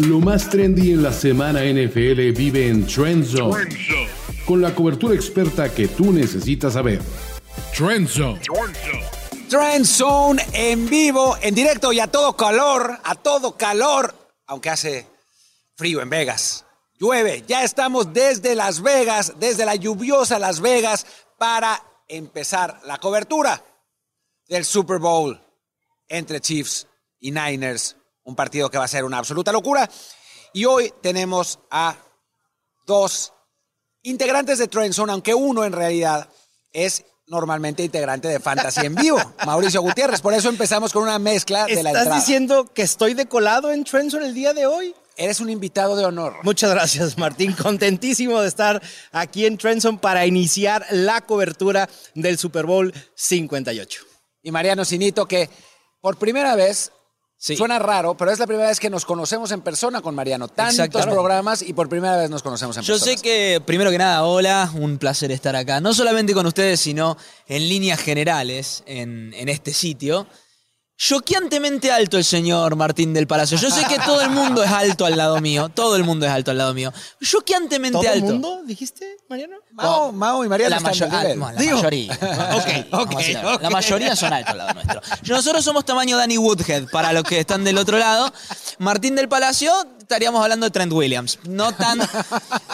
Lo más trendy en la semana NFL vive en Trend Zone, con la cobertura experta que tú necesitas saber. Trend Zone. Trend Zone en vivo, en directo y a todo calor, a todo calor, aunque hace frío en Vegas. Llueve, ya estamos desde Las Vegas, desde la lluviosa Las Vegas, para empezar la cobertura del Super Bowl entre Chiefs y Niners, un partido que va a ser una absoluta locura. Y hoy tenemos a dos integrantes de Trend Zone, aunque uno en realidad es normalmente integrante de Fantasy en vivo, Mauricio Gutiérrez. Por eso empezamos con una mezcla de la ¿Estás entrada. diciendo que estoy decolado en Trenson el día de hoy? Eres un invitado de honor. Muchas gracias, Martín. Contentísimo de estar aquí en Trenson para iniciar la cobertura del Super Bowl 58. Y Mariano Sinito, que por primera vez, Sí. suena raro, pero es la primera vez que nos conocemos en persona con Mariano. Tantos programas y por primera vez nos conocemos en Yo persona. sé que, primero que nada, hola, un placer estar acá, no solamente con ustedes, sino en líneas generales en, en este sitio. Choqueantemente alto el señor Martín del Palacio. Yo sé que todo el mundo es alto al lado mío, todo el mundo es alto al lado mío. Choqueantemente ¿Todo el alto. mundo, dijiste, Mariano? Mao, Mao y Mariano La, mayo- ah, la Digo. mayoría. Vamos a ok. La mayoría son altos al lado nuestro. Nosotros somos tamaño Danny Woodhead, para los que están del otro lado. Martín del Palacio, estaríamos hablando de Trent Williams. No tan,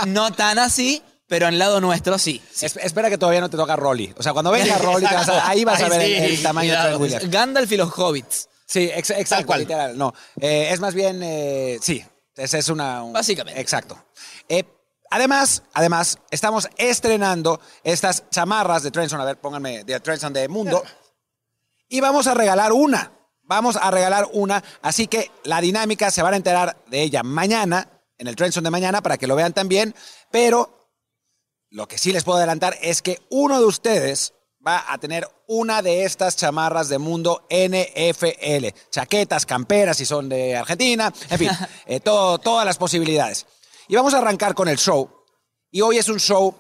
no tan así, pero en lado nuestro sí. Es- espera que todavía no te toca Rolly. O sea, cuando venga Rolly, te vas a- ahí vas a ver sí, el, el tamaño de Williams. Gandalf y los hobbits. Sí, ex- exacto, cual. literal. No, Eh, es más bien, eh, sí, es una... un- Básicamente. Exacto. Eh, además, además, estamos estrenando estas chamarras de Trenson. A ver, pónganme de Trenson de Mundo. Y vamos a regalar una. Vamos a regalar una. Así que la dinámica se van a enterar de ella mañana, en el Trenson de mañana, para que lo vean también. Pero lo que sí les puedo adelantar es que uno de ustedes va a tener una de estas chamarras de mundo NFL. Chaquetas, camperas si son de Argentina, en fin, eh, todo- todas las posibilidades. Y vamos a arrancar con el show. Y hoy es un show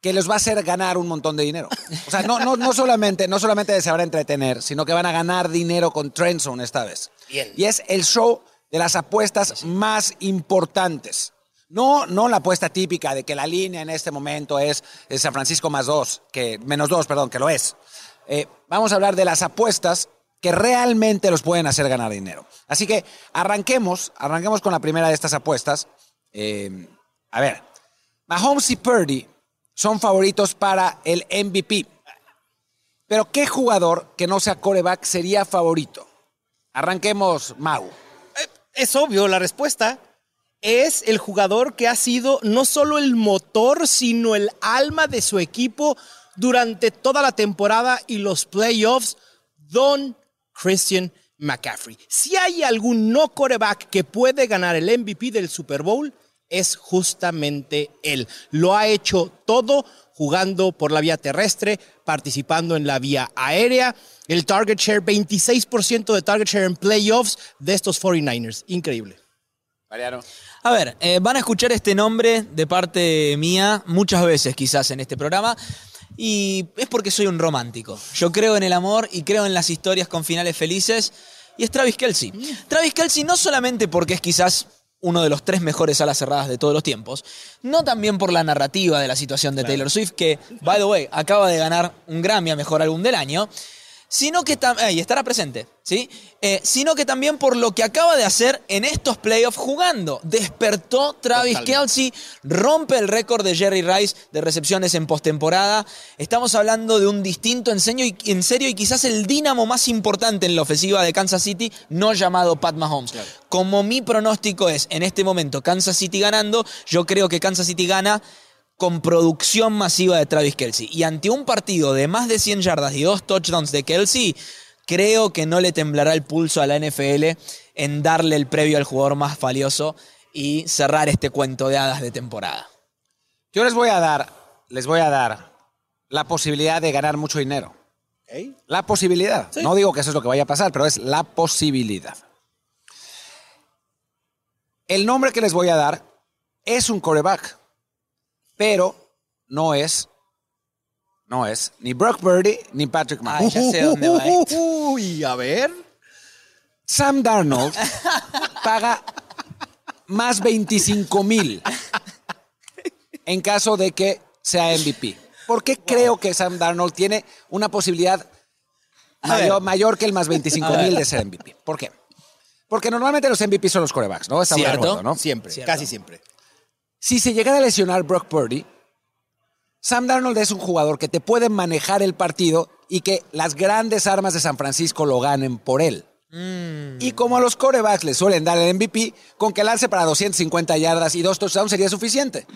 que les va a hacer ganar un montón de dinero. O sea, no, no, no, solamente, no solamente se van a entretener, sino que van a ganar dinero con Trendzone esta vez. Bien. Y es el show de las apuestas más importantes. No, no la apuesta típica de que la línea en este momento es, San Francisco más dos, que, menos dos, perdón, que lo es. Eh, vamos a hablar de las apuestas que realmente los pueden hacer ganar dinero. Así que arranquemos, arranquemos con la primera de estas apuestas. Eh, a ver, Mahomes y Purdy son favoritos para el MVP. Pero ¿qué jugador que no sea coreback sería favorito? Arranquemos, Mau. Es obvio, la respuesta es el jugador que ha sido no solo el motor, sino el alma de su equipo durante toda la temporada y los playoffs, Don Christian McCaffrey. Si hay algún no coreback que puede ganar el MVP del Super Bowl, es justamente él. Lo ha hecho todo jugando por la vía terrestre, participando en la vía aérea. El target share, 26% de target share en playoffs de estos 49ers. Increíble. Mariano. A ver, eh, van a escuchar este nombre de parte mía muchas veces quizás en este programa. Y es porque soy un romántico. Yo creo en el amor y creo en las historias con finales felices. Y es Travis Kelsey. Travis Kelsey no solamente porque es quizás uno de los tres mejores alas cerradas de todos los tiempos, no también por la narrativa de la situación de Taylor Swift, que, by the way, acaba de ganar un Grammy a Mejor Álbum del Año, sino que y estará presente, ¿sí? Eh, sino que también por lo que acaba de hacer en estos playoffs jugando. Despertó Travis. Kelsey, rompe el récord de Jerry Rice de recepciones en postemporada. Estamos hablando de un distinto enseño y, en serio y quizás el dínamo más importante en la ofensiva de Kansas City, no llamado Pat Mahomes. Como mi pronóstico es en este momento Kansas City ganando, yo creo que Kansas City gana con producción masiva de Travis Kelsey. Y ante un partido de más de 100 yardas y dos touchdowns de Kelsey, creo que no le temblará el pulso a la NFL en darle el previo al jugador más valioso y cerrar este cuento de hadas de temporada. Yo les voy a dar, les voy a dar la posibilidad de ganar mucho dinero. La posibilidad. No digo que eso es lo que vaya a pasar, pero es la posibilidad. El nombre que les voy a dar es un coreback, pero no es, no es ni Brock Purdy ni Patrick Mahomes. Ay, ya sé dónde va esto. Uy, a ver. Sam Darnold paga más 25 mil en caso de que sea MVP. ¿Por qué creo que Sam Darnold tiene una posibilidad mayor, mayor que el más 25 mil de ser MVP? ¿Por qué? Porque normalmente los MVP son los corebacks, ¿no? Estamos de Cierto. acuerdo, ¿no? Siempre, Cierto. casi siempre. Si se llegara a lesionar Brock Purdy, Sam Darnold es un jugador que te puede manejar el partido y que las grandes armas de San Francisco lo ganen por él. Y como a los corebacks le suelen dar el MVP, con que lance para 250 yardas y dos touchdowns sería suficiente.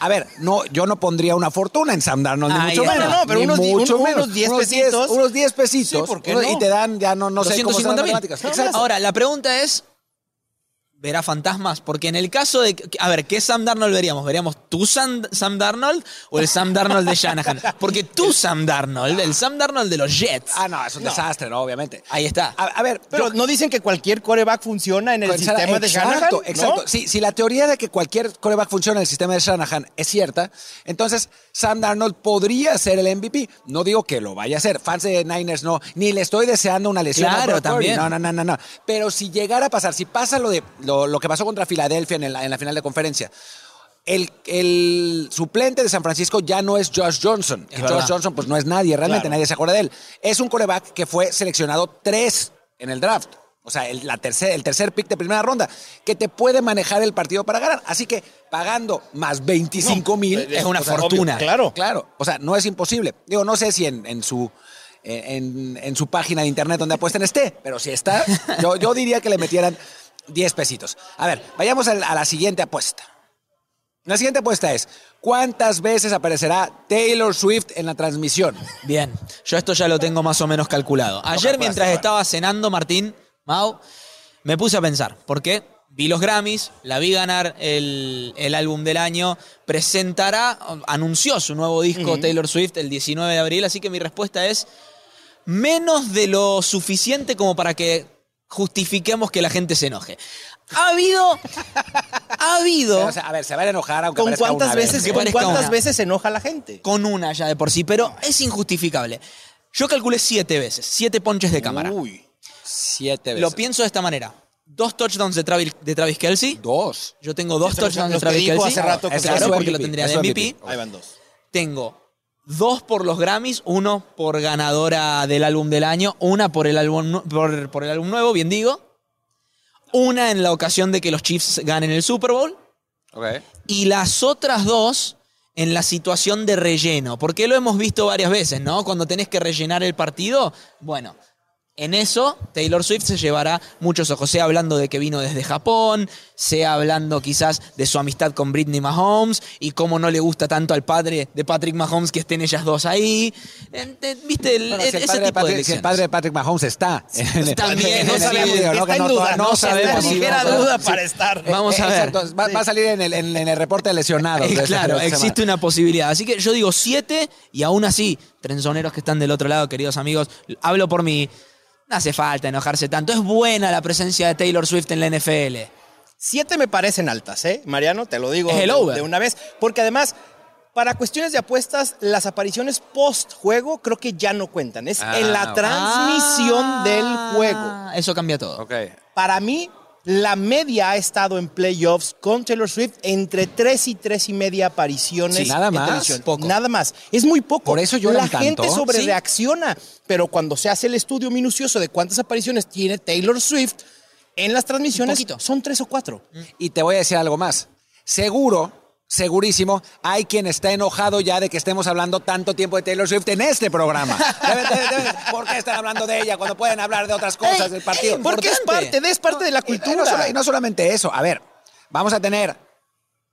A ver, no, yo no pondría una fortuna en Sam Darnold, ni mucho menos. No, no, pero unos mucho un- menos. unos 10 unos 10 pesitos. Unos 10 pesitos. Sí, ¿por qué no? Y te dan, ya no, no sé cómo son 250 las mil. matemáticas. Exacto. Ahora, la pregunta es, ¿verá fantasmas? Porque en el caso de... A ver, ¿qué Sam Darnold veríamos? ¿Veríamos tú Sam, Sam Darnold o el Sam Darnold de Shanahan? Porque tú Sam Darnold, el Sam Darnold de los Jets. Ah, no, es un desastre, ¿no? Obviamente. Ahí está. A, a ver, Pero yo- no dicen que cualquier coreback funciona en el Exacto, sistema de Shanahan. Exacto, exacto. Sí, si la teoría de que cualquier coreback funciona en el sistema de Shanahan es cierta, entonces Sam Darnold podría ser el MVP. No digo que lo vaya a ser. Fans de Niners no. Ni le estoy deseando una lesión Claro, también. No, no, no, no, no. Pero si llegara a pasar, si pasa lo, de, lo, lo que pasó contra Filadelfia en, el- en la final de conferencia, el, el suplente de San Francisco ya no es Josh Johnson. Es Que verdad. Josh Johnson pues no es nadie, realmente Claro. nadie se acuerda de él. Es un coreback que fue seleccionado tres en el draft. O sea, el, la tercer, el tercer pick de primera ronda, que te puede manejar el partido para ganar. Así que pagando más 25 mil es una fortuna. Claro. Claro, o sea, no es imposible. Digo, no sé si en, en su en, en su página de internet donde apuesten esté, pero si está, yo, yo diría que le metieran 10 pesitos. A ver, vayamos a la siguiente apuesta. La siguiente apuesta es, ¿cuántas veces aparecerá Taylor Swift en la transmisión? Bien, yo esto ya lo tengo más o menos calculado. Ayer mientras estaba cenando, Martín, Mau, me puse a pensar, ¿por qué? Vi los Grammys, la vi ganar el, el álbum del año, presentará, anunció su nuevo disco Taylor Swift el 19 de abril, así que mi respuesta es menos de lo suficiente como para que justifiquemos que la gente se enoje. Ha habido, ha habido O sea, a ver, se van a enojar aunque ¿Con cuántas una veces, vez. Con cuántas una. veces se enoja la gente? con una ya de por sí, pero es injustificable. Yo calculé siete veces, siete ponches de cámara. Uy. Siete veces. Lo pienso de esta manera. Dos touchdowns de Travis, de Travis Kelsey. Dos. Yo tengo dos Eso touchdowns de Travis Kelsey. hace rato que claro, porque lo tendría de. MVP. Ahí van dos. Tengo dos por los Grammys, uno por ganadora del álbum del año, una por el álbum, por, por el álbum nuevo, bien digo. Una en la ocasión de que los Chiefs ganen el Super Bowl. Ok. y las otras dos en la situación de relleno, porque lo hemos visto varias veces, ¿no? Cuando tenés que rellenar el partido, bueno, en eso Taylor Swift se llevará muchos ojos, sea hablando de que vino desde Japón, sea hablando quizás de su amistad con Britney Mahomes y cómo no le gusta tanto al padre de Patrick Mahomes que estén ellas dos ahí. Te- ¿Viste? El- Bueno, si, el ese de tipo de Patrick, si el padre de Patrick Mahomes está. También, no sabemos, Está en duda, no ¿no? sabemos ligera duda para estar. Vamos a ver. va, va a salir en el, en- en el reporte de lesionados. Eh, claro, de existe semana. una posibilidad. Así que yo digo siete y aún así, trenzoneros que están del otro lado, queridos amigos, hablo por mí. No hace falta enojarse tanto. Es buena la presencia de Taylor Swift en la NFL. Siete me parecen altas, ¿eh? Mariano, te lo digo Es el de, over. de una vez. Porque además, para cuestiones de apuestas, las apariciones post-juego creo que ya no cuentan. Es Ah, en la ok. transmisión Ah, del juego. Eso cambia todo. Para mí, la media ha estado en playoffs con Taylor Swift entre tres y tres y media apariciones Sí, nada en más. televisión. Poco. Nada más. Es muy poco. Por eso lloran La gente tanto. sobre Sí. reacciona. Pero cuando se hace el estudio minucioso de cuántas apariciones tiene Taylor Swift en las transmisiones, son tres o cuatro. Y te voy a decir algo más. Seguro, segurísimo, hay quien está enojado ya de que estemos hablando tanto tiempo de Taylor Swift en este programa. ¿Por qué están hablando de ella cuando pueden hablar de otras cosas del partido? Porque es parte de, es parte de la y cultura. no solo- Y no solamente eso. A ver, vamos a tener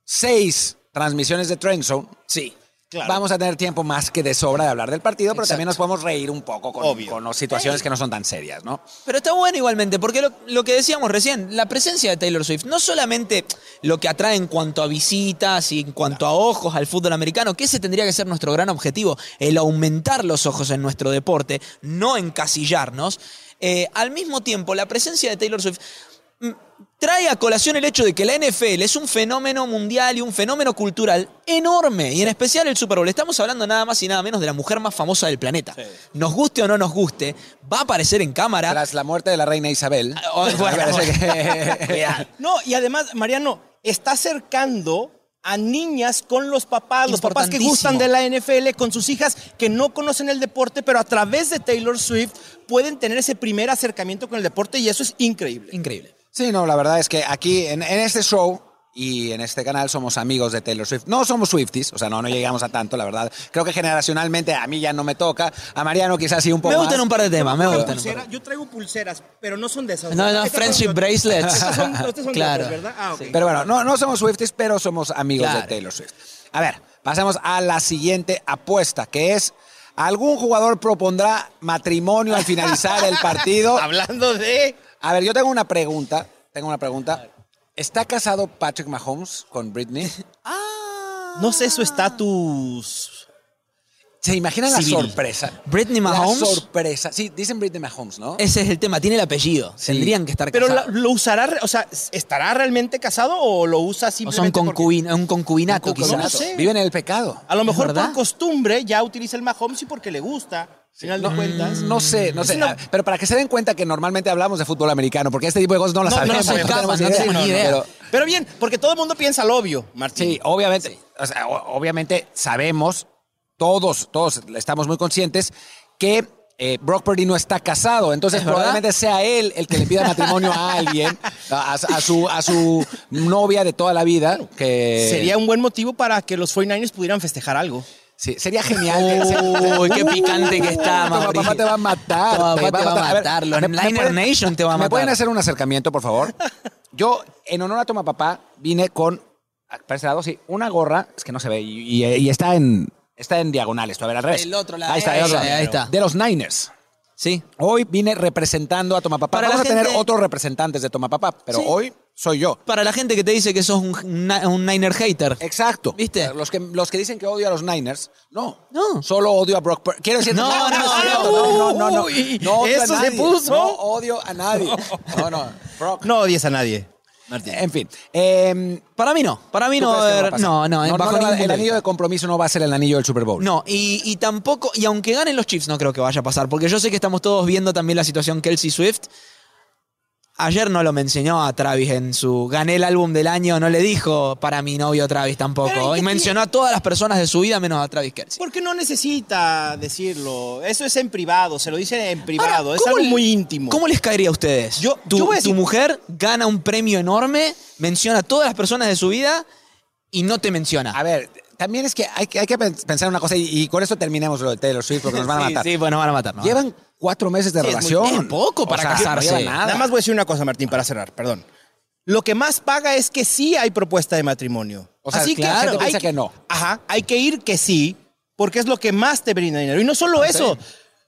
seis transmisiones de Trend Zone. Sí. Claro. Vamos a tener tiempo más que de sobra de hablar del partido, pero Exacto. también nos podemos reír un poco con, con situaciones que no son tan serias, ¿no? Pero está bueno igualmente, porque lo, lo que decíamos recién, la presencia de Taylor Swift, no solamente lo que atrae en cuanto a visitas y en cuanto a ojos al fútbol americano, que ese tendría que ser nuestro gran objetivo, el aumentar los ojos en nuestro deporte, no encasillarnos. Eh, al mismo tiempo, la presencia de Taylor Swift trae a colación el hecho de que la NFL es un fenómeno mundial y un fenómeno cultural enorme, y en especial el Super Bowl. Estamos hablando nada más y nada menos de la mujer más famosa del planeta. Nos guste o no nos guste, va a aparecer en cámara. Tras la muerte de la reina Isabel. Oh, bueno, que- Cuidado. No, y además, Mariano, está acercando a niñas con los papás, los papás que gustan de la NFL, con sus hijas que no conocen el deporte, pero a través de Taylor Swift pueden tener ese primer acercamiento con el deporte y eso es increíble. Increíble. Sí, no, la verdad es que aquí en, en este show y en este canal somos amigos de Taylor Swift. No somos Swifties, o sea, no, no llegamos a tanto, la verdad. Creo que generacionalmente a mí ya no me toca. A Mariano quizás sí un poco Me gustan más. un par de temas, me gustan. un par de- pulsera- yo traigo pulseras, pero no son de esas. No, no, son friendship bracelets. Estas son, estas son de Claro. otras, ¿verdad? Ah, ok. Pero bueno, no, no somos Swifties, pero somos amigos Claro. de Taylor Swift. A ver, pasemos a la siguiente apuesta, que es... ¿Algún jugador propondrá matrimonio al finalizar el partido? Hablando de... A ver, yo tengo una pregunta. Tengo una pregunta. ¿Está casado Patrick Mahomes con Britney? No sé su estatus... ¿Se imaginan la Civil. sorpresa? Britney Mahomes. La sorpresa. Sí, dicen Britney Mahomes, ¿no? Ese es el tema, tiene el apellido. Tendrían que estar Pero casados. lo usará, o sea, ¿estará realmente casado o lo usa o son simplemente porque- concubin- un concubinato, Un quizás. concubinato. sé. Viven en el pecado. A lo mejor por costumbre ya utiliza el Mahomes y porque le gusta, final de cuentas. No sé, no sé. Ah, Pero para que se den cuenta que normalmente hablamos de fútbol americano, porque este tipo de cosas no las No, no sabemos. tenemos no ni idea. Pero- Pero bien, porque todo el mundo piensa lo obvio, Martín. Sí, obviamente, o sea, obviamente sabemos, todos, todos estamos muy conscientes que eh, Brock Purdy no está casado, entonces probablemente sea él el que le pida matrimonio a alguien, a, a su, a su novia de toda la vida, que Sería un buen motivo para que los 49ers pudieran festejar algo. Sí, sería genial. Uy, qué picante que está, Tu papá te va a matar. Tu papá te va a matar. Los ¿me- me Niner Nation te va a ¿Me matar. pueden hacer un acercamiento, por favor? Yo, en honor a tu papá, vine con, para este lado, sí, una gorra, es que no se ve, y, y- y está en está en diagonal esto, a ver, al revés. El otro lado. Ahí está, el otro lado. ahí está. De los Niners. Sí. Hoy vine representando a Tomapapá. Para Vamos a tener otros representantes de Tomapapá, pero Sí. hoy soy yo. Para la gente que te dice que sos un, un Niner hater. Exacto. ¿Viste? Los que, los que dicen que odio a los Niners, no. No. Solo odio a Brock Purdy. Quiero decir, No, no, no, cierto. no. no, no, no. Uy, No odio a eso se nadie. puso. No odio a nadie. No, no. Brock. No odies a nadie, Martín. En fin. eh, Para mí no. Para mí ¿tú no. No, no, no, bajo no ningún El anillo de compromiso no va a ser el anillo del Super Bowl. No, y, y tampoco, y aunque ganen los Chiefs, no creo que vaya a pasar, porque yo sé que estamos todos viendo también la situación Kelsey Swift. Ayer no lo mencionó a Travis en su gané el álbum del año, no le dijo para mi novio Travis tampoco. ¿y mencionó a todas las personas de su vida menos a Travis Kelsey. Porque no necesita decirlo. Eso es en privado, se lo dice en privado. Ahora, es ¿cómo algo le- muy íntimo. ¿Cómo les caería a ustedes? Yo- tu, yo tu mujer gana un premio enorme, menciona a todas las personas de su vida y no te menciona. A ver, también es que hay, que- hay que pen- pensar una cosa y, y con eso terminemos lo de Taylor Swift porque nos van a Sí, matar. Sí, pues nos van a matar. ¿no? Llevan cuatro meses de Sí, es muy- relación. poco para casarse. No nada. Nada más voy a decir una cosa, Martín, para cerrar, perdón. Lo que más paga es que sí hay propuesta de matrimonio. O sea, Así claro, que gente hay que no. Ajá, hay que ir que sí, porque es lo que más te brinda dinero. Y no solo eso.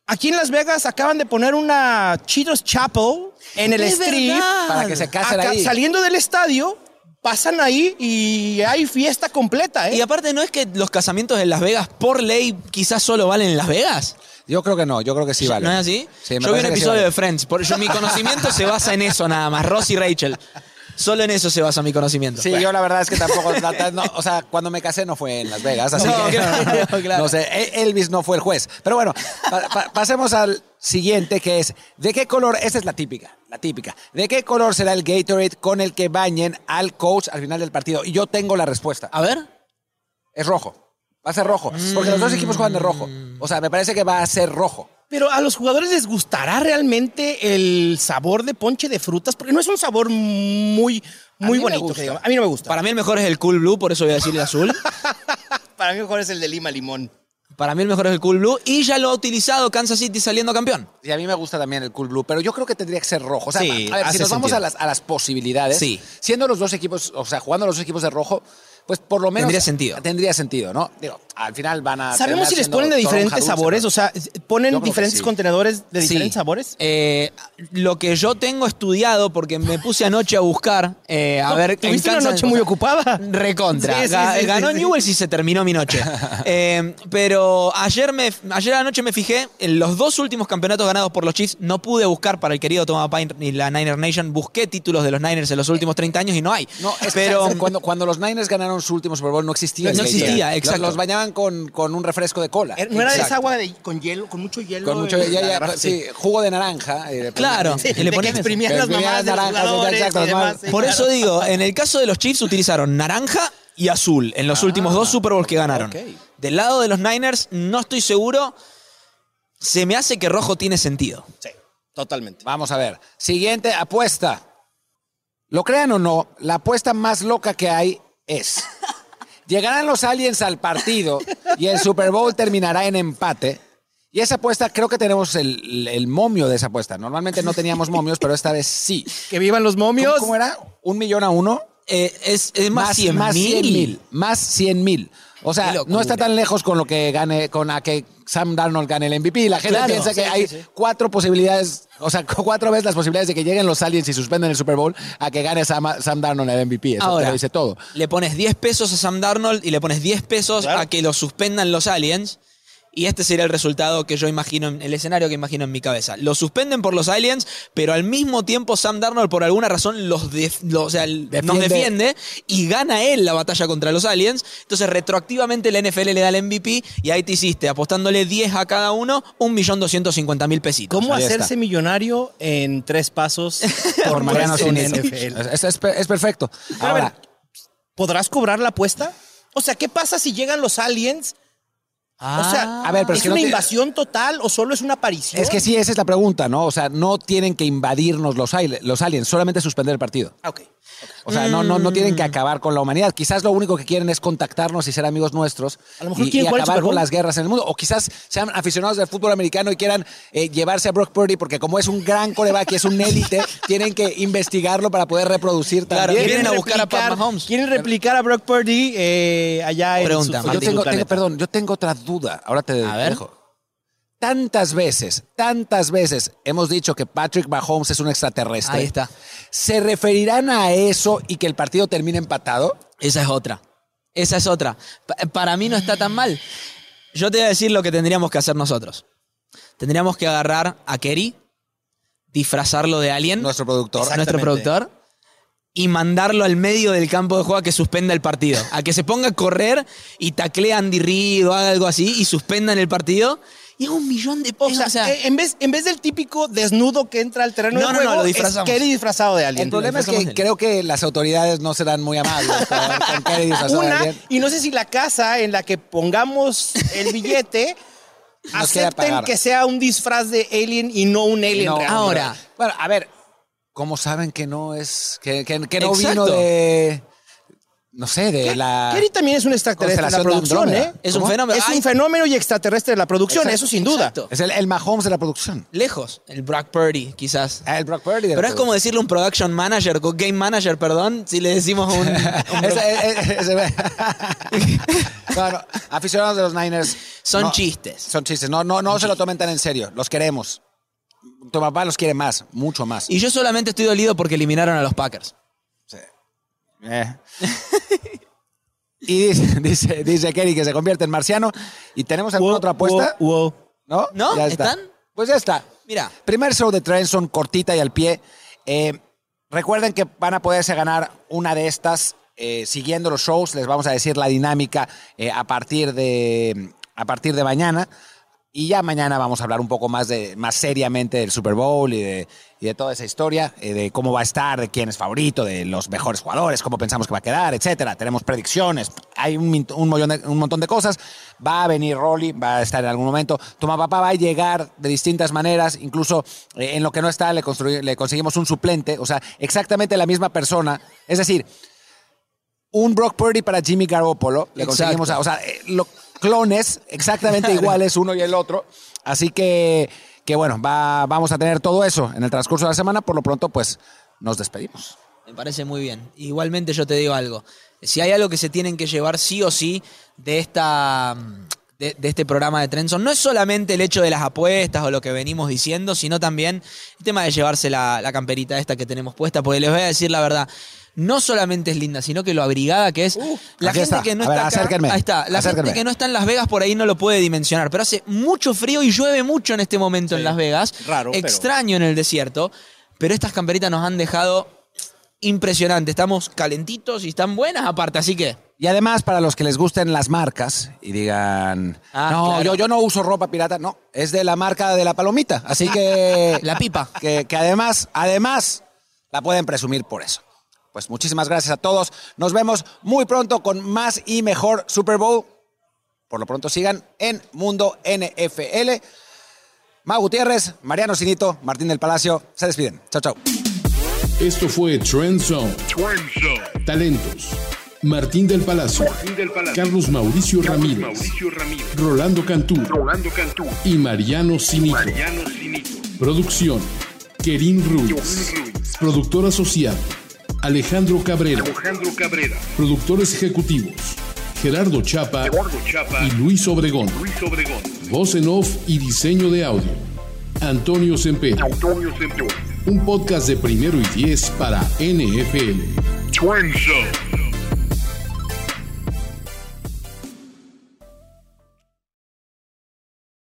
Aquí en Las Vegas acaban de poner una Cheetos Chapel en el strip. verdad. Para que se casen Acá, ahí. Saliendo del estadio, pasan ahí y hay fiesta completa, ¿eh? Y aparte, ¿no es que los casamientos en Las Vegas, por ley, quizás solo valen en Las Vegas? Yo creo que no, yo creo que sí vale. ¿No es así? Sí, me yo vi un sí episodio vale. de Friends. Por yo, mi conocimiento se basa en eso nada más. Ross y Rachel. Solo en eso se basa mi conocimiento. Sí, yo la verdad es que tampoco, no, o sea, cuando me casé no fue en Las Vegas, así No, que claro, claro. no sé, E- Elvis no fue el juez. Pero bueno, pa- pa- pasemos al siguiente que es, ¿de qué color? Esta es la típica, la típica. ¿De qué color será el Gatorade con el que bañen al coach al final del partido? Y yo tengo la respuesta. A ver. Es rojo. Va a ser rojo, porque los dos equipos juegan de rojo. O sea, me parece que va a ser rojo. Pero a los jugadores les gustará realmente el sabor de ponche de frutas, porque no es un sabor muy, muy bonito. que. A mí no me gusta. Para mí el mejor es el Cool Blue, por eso voy a decir el azul. Para mí mejor es el de lima limón. Para mí el mejor es el Cool Blue. Y ya lo ha utilizado Kansas City saliendo campeón. Y a mí me gusta también el Cool Blue, pero yo creo que tendría que ser rojo. O sea, Sí, a ver, si nos vamos a las, a las posibilidades, Sí. siendo los dos equipos, o sea, jugando los dos equipos de rojo, pues por lo menos... Tendría sentido. Tendría sentido, ¿no? Digo, al final van a. ¿Sabemos si les ponen de diferentes dulce, sabores? ¿no? O sea, ¿ponen diferentes sí. contenedores de Sí. diferentes sabores? Eh, lo que yo tengo estudiado, porque me puse anoche a buscar, eh, a ver... Tuviste una noche muy ocupada. Recontra. Sí, sí, Ga- sí, sí, Ganó sí. Newell's y se terminó mi noche. Eh, pero ayer, me, ayer anoche me fijé en los dos últimos campeonatos ganados por los Chiefs. No pude buscar para el querido Thomas Payne y la Niner Nation. Busqué títulos de los Niners en los últimos 30 años y no hay. No, es pero que cuando, cuando los Niners ganaron su último Super Bowl no existía. No existía, exacto. Los, los bañaban con, con un refresco de cola. ¿No era de esa agua de- con hielo, con mucho hielo? Con mucho, eh, ya, la ya, agarraste? sí, jugo de naranja. eh, Claro. Sí, Y le ponían exprimían las mamás de las los naranjas, jugadores exacto, y demás. sí, por claro. eso digo, en el caso de los Chiefs utilizaron naranja y azul en los últimos dos Super Bowls que ganaron. Del lado de los Niners, no estoy seguro. Se me hace que rojo tiene sentido. Sí, totalmente. Vamos a ver. Siguiente apuesta. Lo crean o no, la apuesta más loca que hay es: llegarán los aliens al partido y el Super Bowl terminará en empate. Y esa apuesta, creo que tenemos el, el momio de esa apuesta. Normalmente no teníamos momios, pero esta vez sí. Que vivan los momios. ¿Cómo, cómo era? ¿Un millón a uno? Eh, es, es más, 100 más mil. 100 mil. Más 100 mil. O sea, no está tan lejos con lo que gane, con a que Sam Darnold gane el MVP. La gente Claro. piensa que Sí, hay sí, sí. cuatro posibilidades, o sea, cuatro veces las posibilidades de que lleguen los aliens y suspenden el Super Bowl a que gane Sam, Sam Darnold el MVP. Eso te Ahora, lo dice todo. Le pones 10 pesos a Sam Darnold y le pones 10 pesos Claro. a que lo suspendan los aliens. Y este sería el resultado que yo imagino, en- el escenario que imagino en mi cabeza. Lo suspenden por los aliens, pero al mismo tiempo Sam Darnold por alguna razón los, def- lo- o sea, el- nos Defiende. y gana él la batalla contra los aliens. Entonces retroactivamente la NFL le da el MVP y ahí te hiciste, apostándole 10 a cada uno, 1.250.000 pesitos. ¿Cómo Ahí hacerse está. millonario en tres pasos por Mariano en. NFL? Es, es- es perfecto. Pero a ver, Ahora, ¿podrás cobrar la apuesta? O sea, ¿qué pasa si llegan los aliens? O sea, a ver, pero es ¿es que no una te- invasión total o solo es una aparición? es que sí, esa es la pregunta, ¿no? O sea, no tienen que invadirnos los, los aliens, solamente suspender el partido. Ah, ok. O sea, no, no, no tienen Mm. que acabar con la humanidad. Quizás lo único que quieren es contactarnos y ser amigos nuestros. A lo mejor y, quieren y acabar con las guerras en el mundo. O quizás sean aficionados del fútbol americano y quieran eh, llevarse a Brock Purdy porque como es un gran coreback y es un élite, tienen que investigarlo para poder reproducir Claro, también. vienen a buscar a Pat Mahomes. Quieren replicar a Brock Purdy eh, allá en Pregunta, su Yo tengo- perdón, yo tengo otra duda. Ahora te A ver. dejo. Tantas veces, tantas veces hemos dicho que Patrick Mahomes es un extraterrestre. Ahí está. ¿Se referirán a eso y que el partido termine empatado? Esa es otra. Esa es otra. Pa- para mí no está tan mal. Yo te voy a decir lo que tendríamos que hacer nosotros. Tendríamos que agarrar a Kerry, disfrazarlo de alien, Nuestro productor. Nuestro productor, y mandarlo al medio del campo de juego a que suspenda el partido. A que se ponga a correr y taclee a Andy Reid o haga algo así y suspendan el partido. Y es un millón de O pesos. sea, eh, en, vez, en vez del típico desnudo que entra al terreno No, de no, no, juego, lo es. Kerry disfrazado de alien. El problema es que creo que las autoridades no serán muy amables con, con Kennedy disfrazado de Una, y no sé si la casa en la que pongamos el billete acepten que sea un disfraz de alien y no un alien No, real. Ahora. Bueno, a ver, ¿cómo saben que no es. que, que- que no Exacto. vino de. No sé, de la. Kerry también es un extraterrestre de la de producción. ¿eh? Es un fenómeno. Es Ay, un fenómeno y extraterrestre de la producción, Exacto. eso sin duda. Exacto. Es el, el Mahomes de la producción. Lejos. El Brock Purdy, quizás. Ah, El Brock Purdy. de la Pero es como decirle un production manager, game manager, perdón, si le decimos un... un no, no, aficionados de los Niners. Son no, chistes. Son chistes. No, no, no se lo tomen tan en serio. Los queremos. Tu papá los quiere más, mucho más. Y yo solamente estoy dolido porque eliminaron a los Packers. Sí. Eh. y dice, dice, dice Kerry que se convierte en marciano. ¿Y tenemos alguna Wow, otra apuesta? wow, wow. ¿No? ¿No? Ya está. ¿Están? Pues ya está. Mira, Primer show de Trenson, cortita y al pie. Eh, recuerden que van a poderse ganar una de estas eh, siguiendo los shows. Les vamos a decir la dinámica eh, a, partir de, a partir de mañana. Y ya mañana vamos a hablar un poco más, de, más seriamente del Super Bowl y de, y de toda esa historia, eh, de cómo va a estar, de quién es favorito, de los mejores jugadores, cómo pensamos que va a quedar, etcétera. Tenemos predicciones, hay un, min- un, mollón de- un montón de cosas. Va a venir Rolly, va a estar en algún momento. Toma Papá va a llegar de distintas maneras, incluso eh, en lo que no está le, le conseguimos un suplente, o sea, exactamente la misma persona. Es decir, un Brock Purdy para Jimmy Garoppolo. Le Exacto. conseguimos, a- o sea, eh, lo- clones exactamente iguales uno y el otro. Así que, que bueno, va, vamos a tener todo eso en el transcurso de la semana. Por lo pronto, pues nos despedimos. Me parece muy bien. Igualmente yo te digo algo. Si hay algo que se tienen que llevar sí o sí de esta de, este programa de Trenson, no es solamente el hecho de las apuestas o lo que venimos diciendo, sino también el tema de llevarse la, la camperita esta que tenemos puesta, porque les voy a decir la verdad no solamente es linda, sino que lo abrigada que es. Uh, la gente está. que no A ver, está acá, acérquenme, ahí está. La acérquenme. gente que no está en Las Vegas por ahí no lo puede dimensionar, pero hace mucho frío y llueve mucho en este momento en Las Vegas. Raro, pero- Extraño en el desierto, pero estas camperitas nos han dejado impresionante. Estamos calentitos y están buenas aparte, así que Y además, para los que les gusten las marcas y digan, Ah, no, claro. yo, yo no uso ropa pirata, no, es de la marca de la palomita. Así que. La pipa. Que, que además, además, la pueden presumir por eso. Pues muchísimas gracias a todos. Nos vemos muy pronto con más y mejor Super Bowl. Por lo pronto sigan en Mundo NFL. Mau Gutiérrez, Mariano Sinito, Martín del Palacio, se despiden. Chao, chao. Esto fue Trend Zone. Trend Zone. Talentos. Martín del Palacio. Martín del Palacio. Carlos Mauricio Carlos Ramírez. Mauricio Ramírez. Rolando Cantú. Rolando Cantú. Y Mariano Sinito. Mariano Sinito. Producción. Kerin Ruiz. Ruiz. Productor asociado. Alejandro Cabrera. Alejandro Cabrera. Productores ejecutivos. Gerardo Chapa Chapa. y Luis Obregón. Luis Obregón. Voz en off y diseño de audio. Antonio Sempero. Antonio Centurión. Un podcast de primero y diez para NFL. Trend Zone.